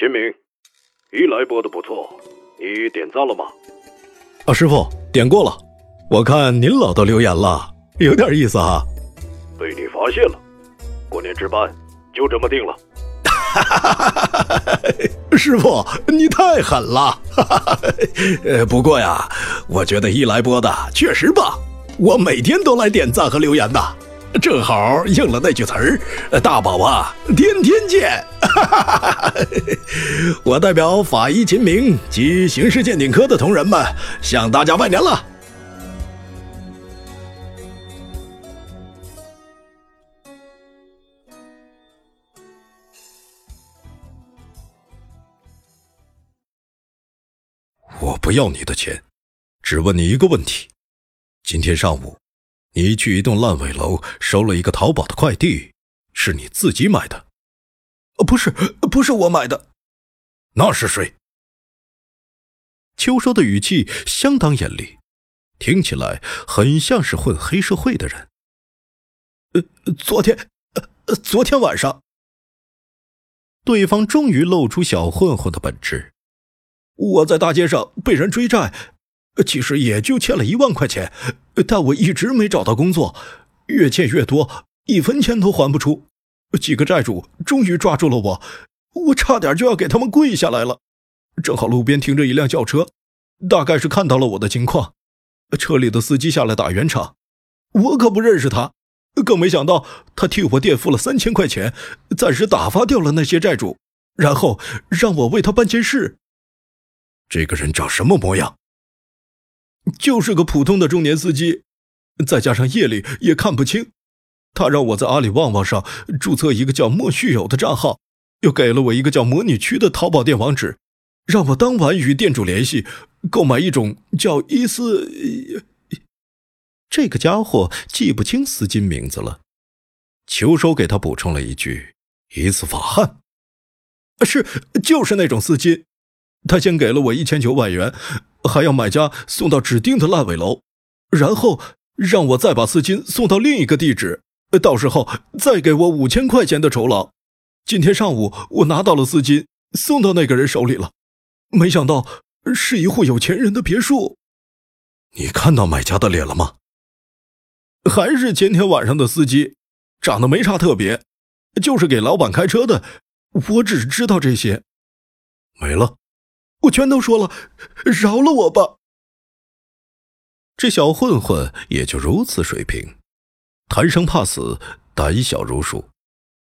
秦明，一来播的不错，你点赞了吗？啊，师傅点过了，我看您老都留言了，有点意思啊。被你发现了，过年值班就这么定了。师傅，你太狠了。呃，不过呀，我觉得一来播的确实棒，我每天都来点赞和留言的。正好应了那句词儿：“大宝啊，天天见。”我代表法医秦明及刑事鉴定科的同仁们向大家拜年了。我不要你的钱，只问你一个问题：今天上午。你去一栋烂尾楼收了一个淘宝的快递，是你自己买的？不是，不是我买的，那是谁？秋收的语气相当严厉，听起来很像是混黑社会的人。呃，昨天，呃，昨天晚上，对方终于露出小混混的本质。我在大街上被人追债。其实也就欠了一万块钱，但我一直没找到工作，越欠越多，一分钱都还不出。几个债主终于抓住了我，我差点就要给他们跪下来了。正好路边停着一辆轿车，大概是看到了我的情况，车里的司机下来打圆场。我可不认识他，更没想到他替我垫付了三千块钱，暂时打发掉了那些债主，然后让我为他办件事。这个人长什么模样？就是个普通的中年司机，再加上夜里也看不清，他让我在阿里旺旺上注册一个叫莫旭友的账号，又给了我一个叫魔女区的淘宝店网址，让我当晚与店主联系，购买一种叫伊斯。这个家伙记不清司机名字了，秋收给他补充了一句：“伊斯法汉。”是，就是那种司机。他先给了我一千九百元。还要买家送到指定的烂尾楼，然后让我再把资金送到另一个地址，到时候再给我五千块钱的酬劳。今天上午我拿到了资金，送到那个人手里了，没想到是一户有钱人的别墅。你看到买家的脸了吗？还是前天晚上的司机，长得没啥特别，就是给老板开车的。我只知道这些，没了。我全都说了，饶了我吧！这小混混也就如此水平，贪生怕死，胆小如鼠，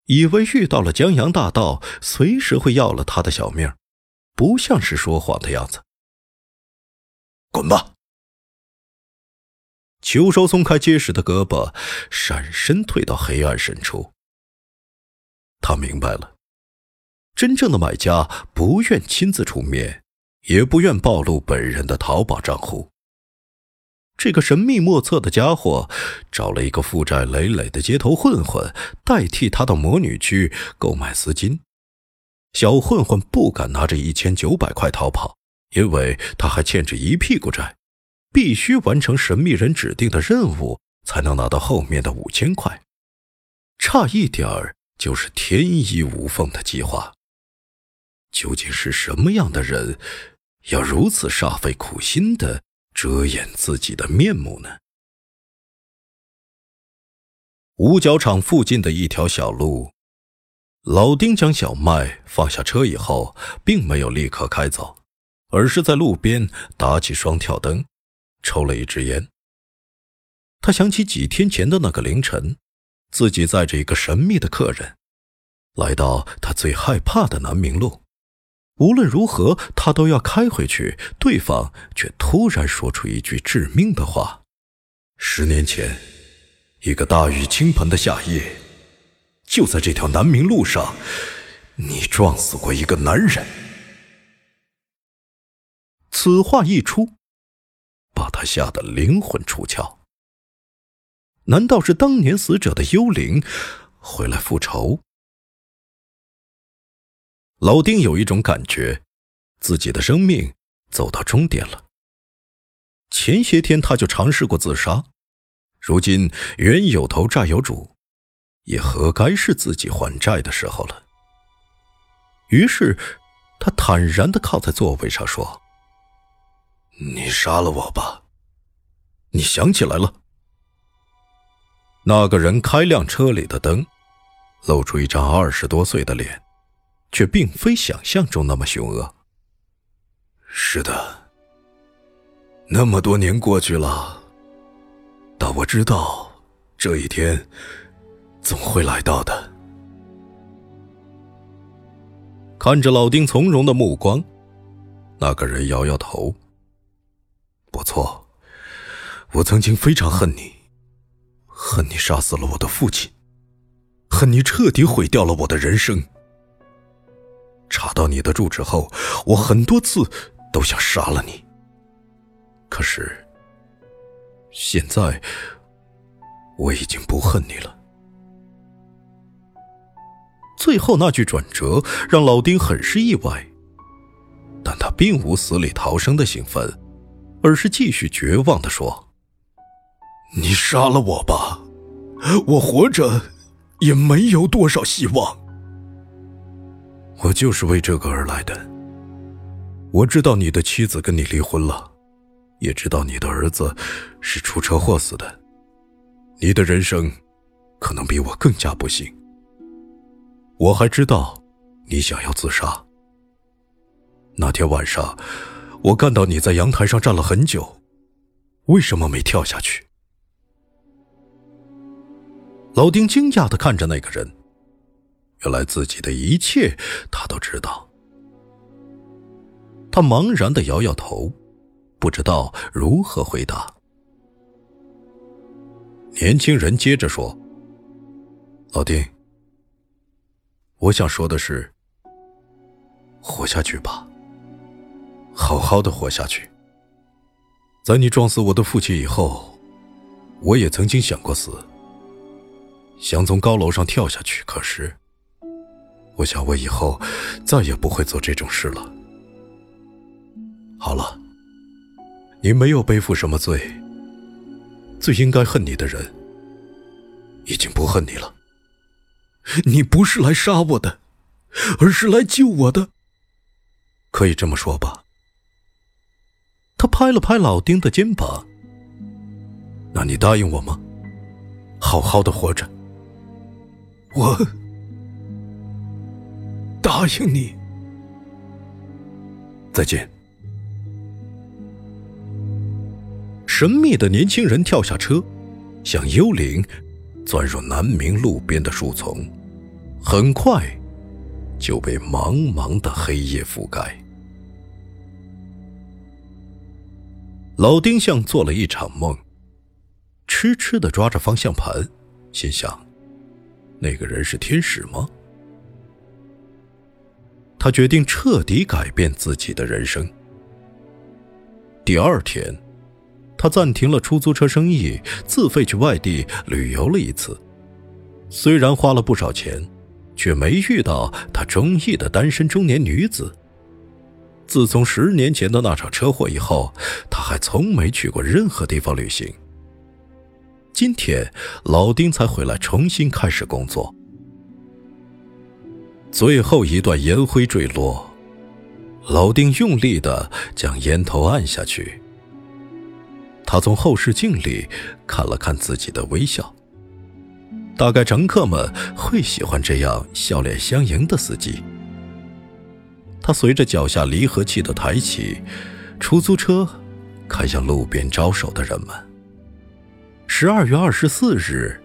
以为遇到了江洋大盗，随时会要了他的小命，不像是说谎的样子。滚吧！秋收松开结实的胳膊，闪身退到黑暗深处。他明白了。真正的买家不愿亲自出面，也不愿暴露本人的淘宝账户。这个神秘莫测的家伙找了一个负债累累的街头混混代替他到魔女区购买丝巾。小混混不敢拿着一千九百块逃跑，因为他还欠着一屁股债，必须完成神秘人指定的任务才能拿到后面的五千块，差一点儿就是天衣无缝的计划。究竟是什么样的人，要如此煞费苦心的遮掩自己的面目呢？五角场附近的一条小路，老丁将小麦放下车以后，并没有立刻开走，而是在路边打起双跳灯，抽了一支烟。他想起几天前的那个凌晨，自己载着一个神秘的客人，来到他最害怕的南明路。无论如何，他都要开回去。对方却突然说出一句致命的话：“十年前，一个大雨倾盆的夏夜。”就在这条南明路上，你撞死过一个男人。此话一出，把他吓得灵魂出窍。难道是当年死者的幽灵回来复仇？老丁有一种感觉，自己的生命走到终点了。前些天他就尝试过自杀，如今冤有头债有主。也何该是自己还债的时候了。于是，他坦然的靠在座位上说：“你杀了我吧，你想起来了。”那个人开亮车里的灯，露出一张二十多岁的脸，却并非想象中那么凶恶。是的，那么多年过去了，但我知道这一天。总会来到的。看着老丁从容的目光，那个人摇摇头。不错，我曾经非常恨你，恨你杀死了我的父亲，恨你彻底毁掉了我的人生。查到你的住址后，我很多次都想杀了你。可是，现在我已经不恨你了。最后那句转折让老丁很是意外，但他并无死里逃生的兴奋，而是继续绝望的说：“你杀了我吧，我活着也没有多少希望。我就是为这个而来的。我知道你的妻子跟你离婚了，也知道你的儿子是出车祸死的，你的人生可能比我更加不幸。”我还知道，你想要自杀。那天晚上，我看到你在阳台上站了很久，为什么没跳下去？老丁惊讶的看着那个人，原来自己的一切他都知道。他茫然的摇摇头，不知道如何回答。年轻人接着说：“老丁。”我想说的是，活下去吧，好好的活下去。在你撞死我的父亲以后，我也曾经想过死，想从高楼上跳下去。可是，我想我以后再也不会做这种事了。好了，你没有背负什么罪，最应该恨你的人已经不恨你了。你不是来杀我的，而是来救我的，可以这么说吧？他拍了拍老丁的肩膀。那你答应我吗？好好的活着。我答应你。再见。神秘的年轻人跳下车，像幽灵。钻入南明路边的树丛，很快就被茫茫的黑夜覆盖。老丁像做了一场梦，痴痴的抓着方向盘，心想：那个人是天使吗？他决定彻底改变自己的人生。第二天。他暂停了出租车生意，自费去外地旅游了一次。虽然花了不少钱，却没遇到他中意的单身中年女子。自从十年前的那场车祸以后，他还从没去过任何地方旅行。今天，老丁才回来重新开始工作。最后一段烟灰坠落，老丁用力的将烟头按下去。他从后视镜里看了看自己的微笑，大概乘客们会喜欢这样笑脸相迎的司机。他随着脚下离合器的抬起，出租车开向路边招手的人们。十二月二十四日，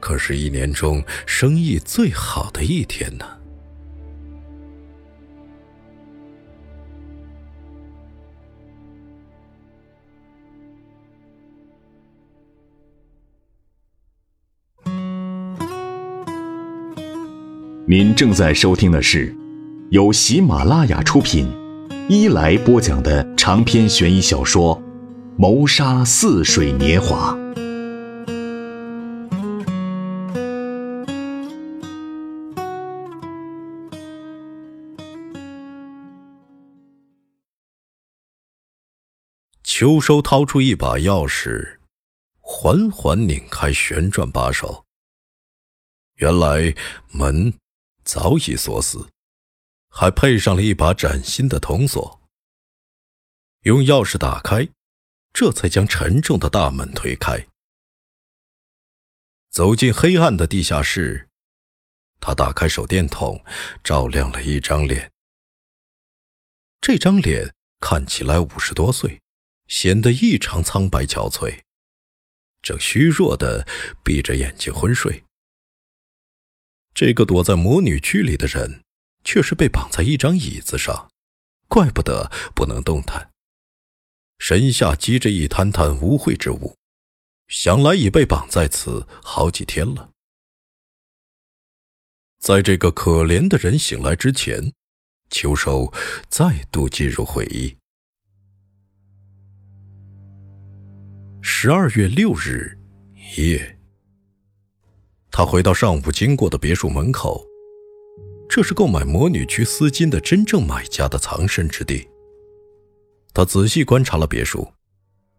可是一年中生意最好的一天呢。您正在收听的是由喜马拉雅出品、一来播讲的长篇悬疑小说《谋杀似水年华》。秋收掏出一把钥匙，缓缓拧开旋转把手。原来门。早已锁死，还配上了一把崭新的铜锁。用钥匙打开，这才将沉重的大门推开。走进黑暗的地下室，他打开手电筒，照亮了一张脸。这张脸看起来五十多岁，显得异常苍白憔悴，正虚弱的闭着眼睛昏睡。这个躲在魔女区里的人，却是被绑在一张椅子上，怪不得不能动弹。身下积着一滩滩污秽之物，想来已被绑在此好几天了。在这个可怜的人醒来之前，秋收再度进入回忆。十二月六日夜。他回到上午经过的别墅门口，这是购买魔女区丝巾的真正买家的藏身之地。他仔细观察了别墅，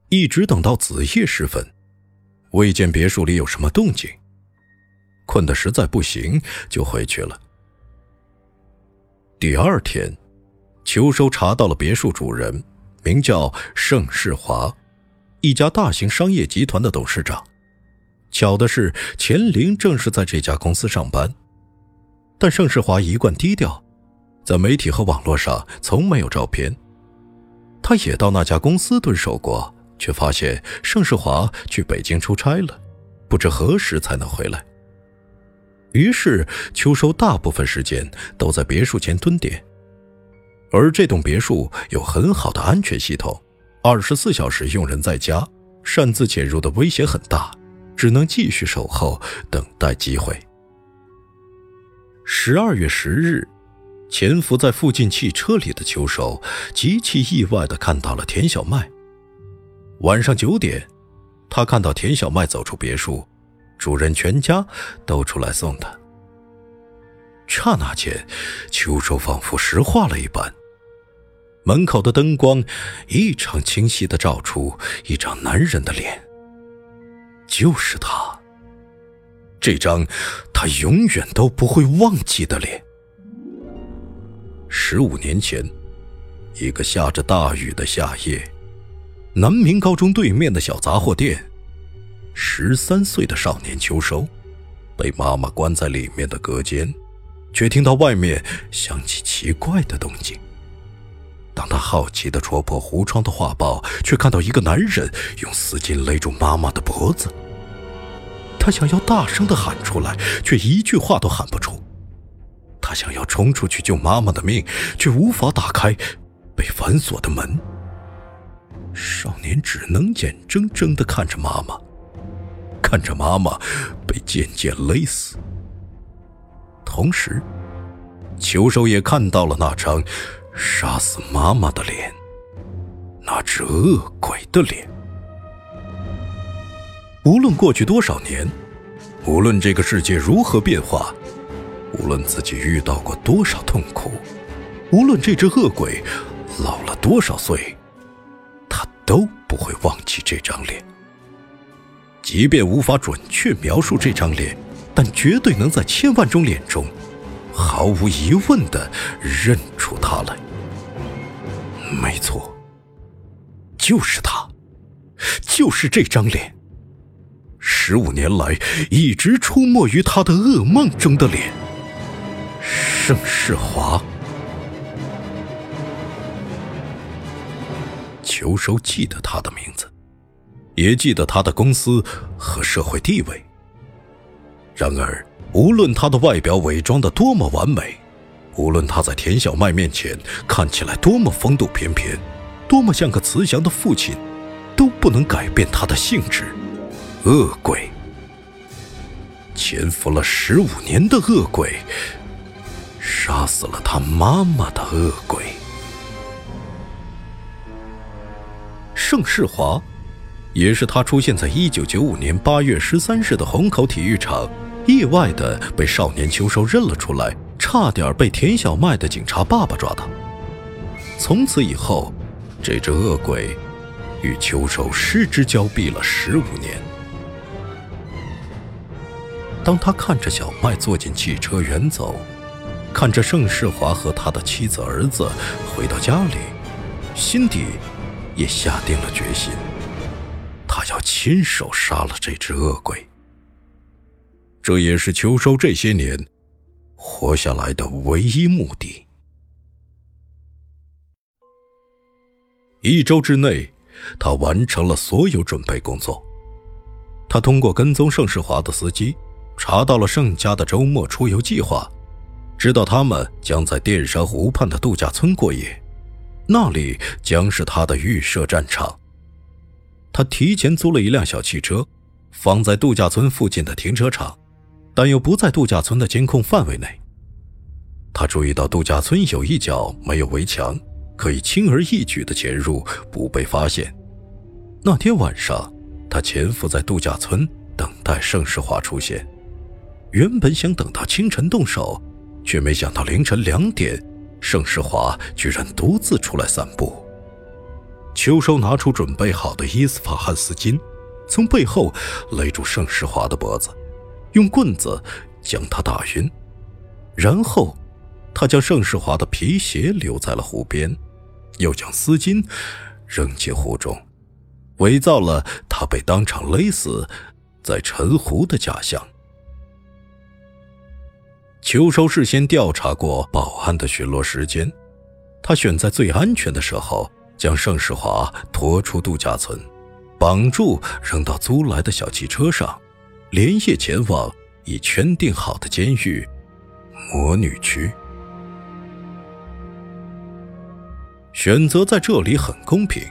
一直等到子夜时分，未见别墅里有什么动静。困得实在不行，就回去了。第二天，秋收查到了别墅主人，名叫盛世华，一家大型商业集团的董事长。巧的是，钱玲正是在这家公司上班，但盛世华一贯低调，在媒体和网络上从没有照片。他也到那家公司蹲守过，却发现盛世华去北京出差了，不知何时才能回来。于是秋收大部分时间都在别墅前蹲点，而这栋别墅有很好的安全系统，二十四小时用人在家，擅自潜入的危险很大。只能继续守候，等待机会。十二月十日，潜伏在附近汽车里的秋收极其意外的看到了田小麦。晚上九点，他看到田小麦走出别墅，主人全家都出来送他。刹那间，秋收仿佛石化了一般。门口的灯光异常清晰的照出一张男人的脸。就是他，这张他永远都不会忘记的脸。十五年前，一个下着大雨的夏夜，南明高中对面的小杂货店，十三岁的少年秋收，被妈妈关在里面的隔间，却听到外面响起奇怪的动静。当他好奇地戳破橱窗的画报，却看到一个男人用丝巾勒住妈妈的脖子。他想要大声地喊出来，却一句话都喊不出。他想要冲出去救妈妈的命，却无法打开被反锁的门。少年只能眼睁睁地看着妈妈，看着妈妈被渐渐勒死。同时，球手也看到了那张。杀死妈妈的脸，那只恶鬼的脸。无论过去多少年，无论这个世界如何变化，无论自己遇到过多少痛苦，无论这只恶鬼老了多少岁，他都不会忘记这张脸。即便无法准确描述这张脸，但绝对能在千万种脸中，毫无疑问的认出他来。没错，就是他，就是这张脸。十五年来一直出没于他的噩梦中的脸——盛世华。秋收记得他的名字，也记得他的公司和社会地位。然而，无论他的外表伪装的多么完美，无论他在田小麦面前看起来多么风度翩翩，多么像个慈祥的父亲，都不能改变他的性质——恶鬼。潜伏了十五年的恶鬼，杀死了他妈妈的恶鬼。盛世华，也是他出现在一九九五年八月十三日的虹口体育场。意外的被少年秋收认了出来，差点被田小麦的警察爸爸抓到。从此以后，这只恶鬼与秋收失之交臂了十五年。当他看着小麦坐进汽车远走，看着盛世华和他的妻子儿子回到家里，心底也下定了决心，他要亲手杀了这只恶鬼。这也是秋收这些年活下来的唯一目的。一周之内，他完成了所有准备工作。他通过跟踪盛世华的司机，查到了盛家的周末出游计划，知道他们将在淀山湖畔的度假村过夜，那里将是他的预设战场。他提前租了一辆小汽车，放在度假村附近的停车场。但又不在度假村的监控范围内。他注意到度假村有一角没有围墙，可以轻而易举的潜入，不被发现。那天晚上，他潜伏在度假村，等待盛世华出现。原本想等到清晨动手，却没想到凌晨两点，盛世华居然独自出来散步。秋收拿出准备好的伊斯法罕丝巾，从背后勒住盛世华的脖子。用棍子将他打晕，然后他将盛世华的皮鞋留在了湖边，又将丝巾扔进湖中，伪造了他被当场勒死在沉湖的假象。秋收事先调查过保安的巡逻时间，他选在最安全的时候将盛世华拖出度假村，绑住扔到租来的小汽车上。连夜前往已圈定好的监狱——魔女区。选择在这里很公平，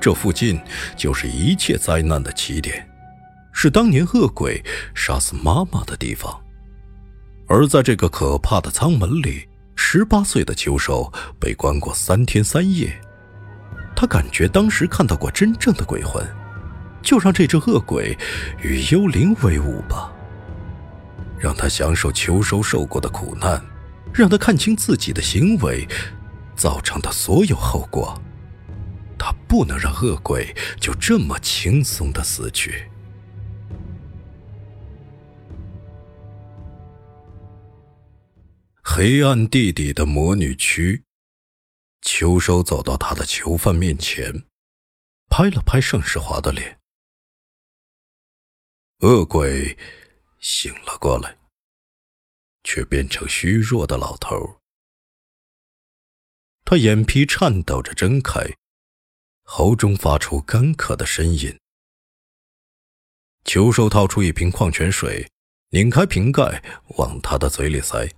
这附近就是一切灾难的起点，是当年恶鬼杀死妈妈的地方。而在这个可怕的舱门里，十八岁的秋收被关过三天三夜，他感觉当时看到过真正的鬼魂。就让这只恶鬼与幽灵为伍吧，让他享受秋收受过的苦难，让他看清自己的行为造成的所有后果。他不能让恶鬼就这么轻松的死去。黑暗地底的魔女区，秋收走到他的囚犯面前，拍了拍盛世华的脸。恶鬼醒了过来，却变成虚弱的老头。他眼皮颤抖着睁开，喉中发出干渴的呻吟。秋收掏出一瓶矿泉水，拧开瓶盖往他的嘴里塞。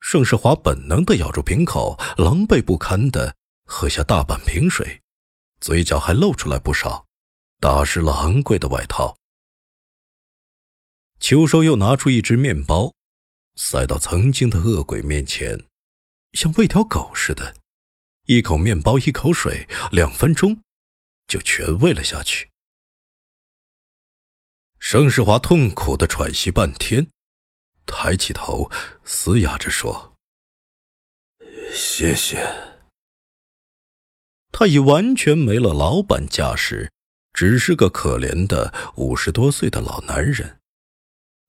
盛世华本能的咬住瓶口，狼狈不堪的喝下大半瓶水，嘴角还露出来不少，打湿了昂贵的外套。秋收又拿出一只面包，塞到曾经的恶鬼面前，像喂条狗似的，一口面包一口水，两分钟就全喂了下去。盛世华痛苦的喘息半天，抬起头，嘶哑着说：“谢谢。”他已完全没了老板架势，只是个可怜的五十多岁的老男人。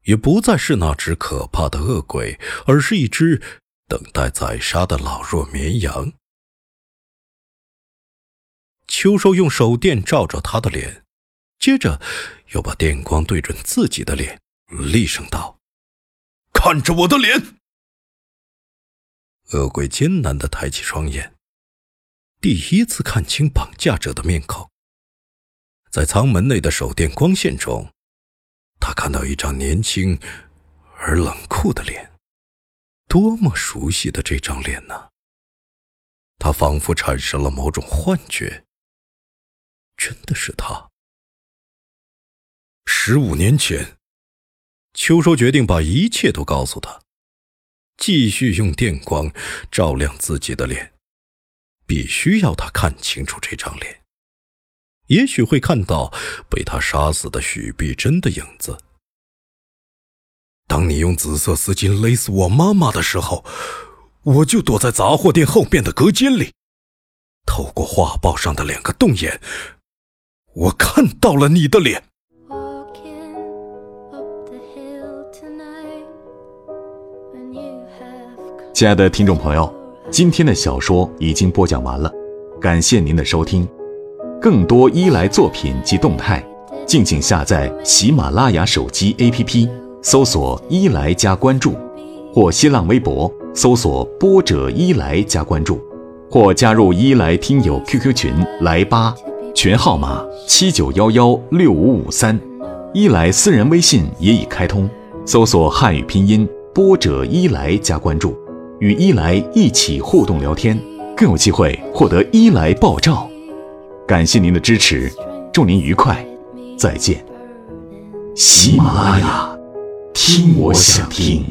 也不再是那只可怕的恶鬼，而是一只等待宰杀的老弱绵羊。秋收用手电照着他的脸，接着又把电光对准自己的脸，厉声道：“看着我的脸！”恶鬼艰难的抬起双眼，第一次看清绑架者的面孔。在舱门内的手电光线中，他看到一张年轻而冷酷的脸，多么熟悉的这张脸呢！他仿佛产生了某种幻觉，真的是他。十五年前，秋收决定把一切都告诉他，继续用电光照亮自己的脸，必须要他看清楚这张脸，也许会看到被他杀死的许碧珍的影子。当你用紫色丝巾勒死我妈妈的时候，我就躲在杂货店后面的隔间里，透过画报上的两个洞眼，我看到了你的脸。亲爱的听众朋友，今天的小说已经播讲完了，感谢您的收听。更多伊莱作品及动态，敬请下载喜马拉雅手机 APP，搜索“伊莱”加关注，或新浪微博搜索“波者伊莱”加关注，或加入伊莱听友 QQ 群来吧，群号码七九幺幺六五五三，伊莱私人微信也已开通，搜索汉语拼音“波者伊莱”加关注。与伊莱一起互动聊天，更有机会获得伊莱爆照。感谢您的支持，祝您愉快，再见。喜马拉雅，听我想听。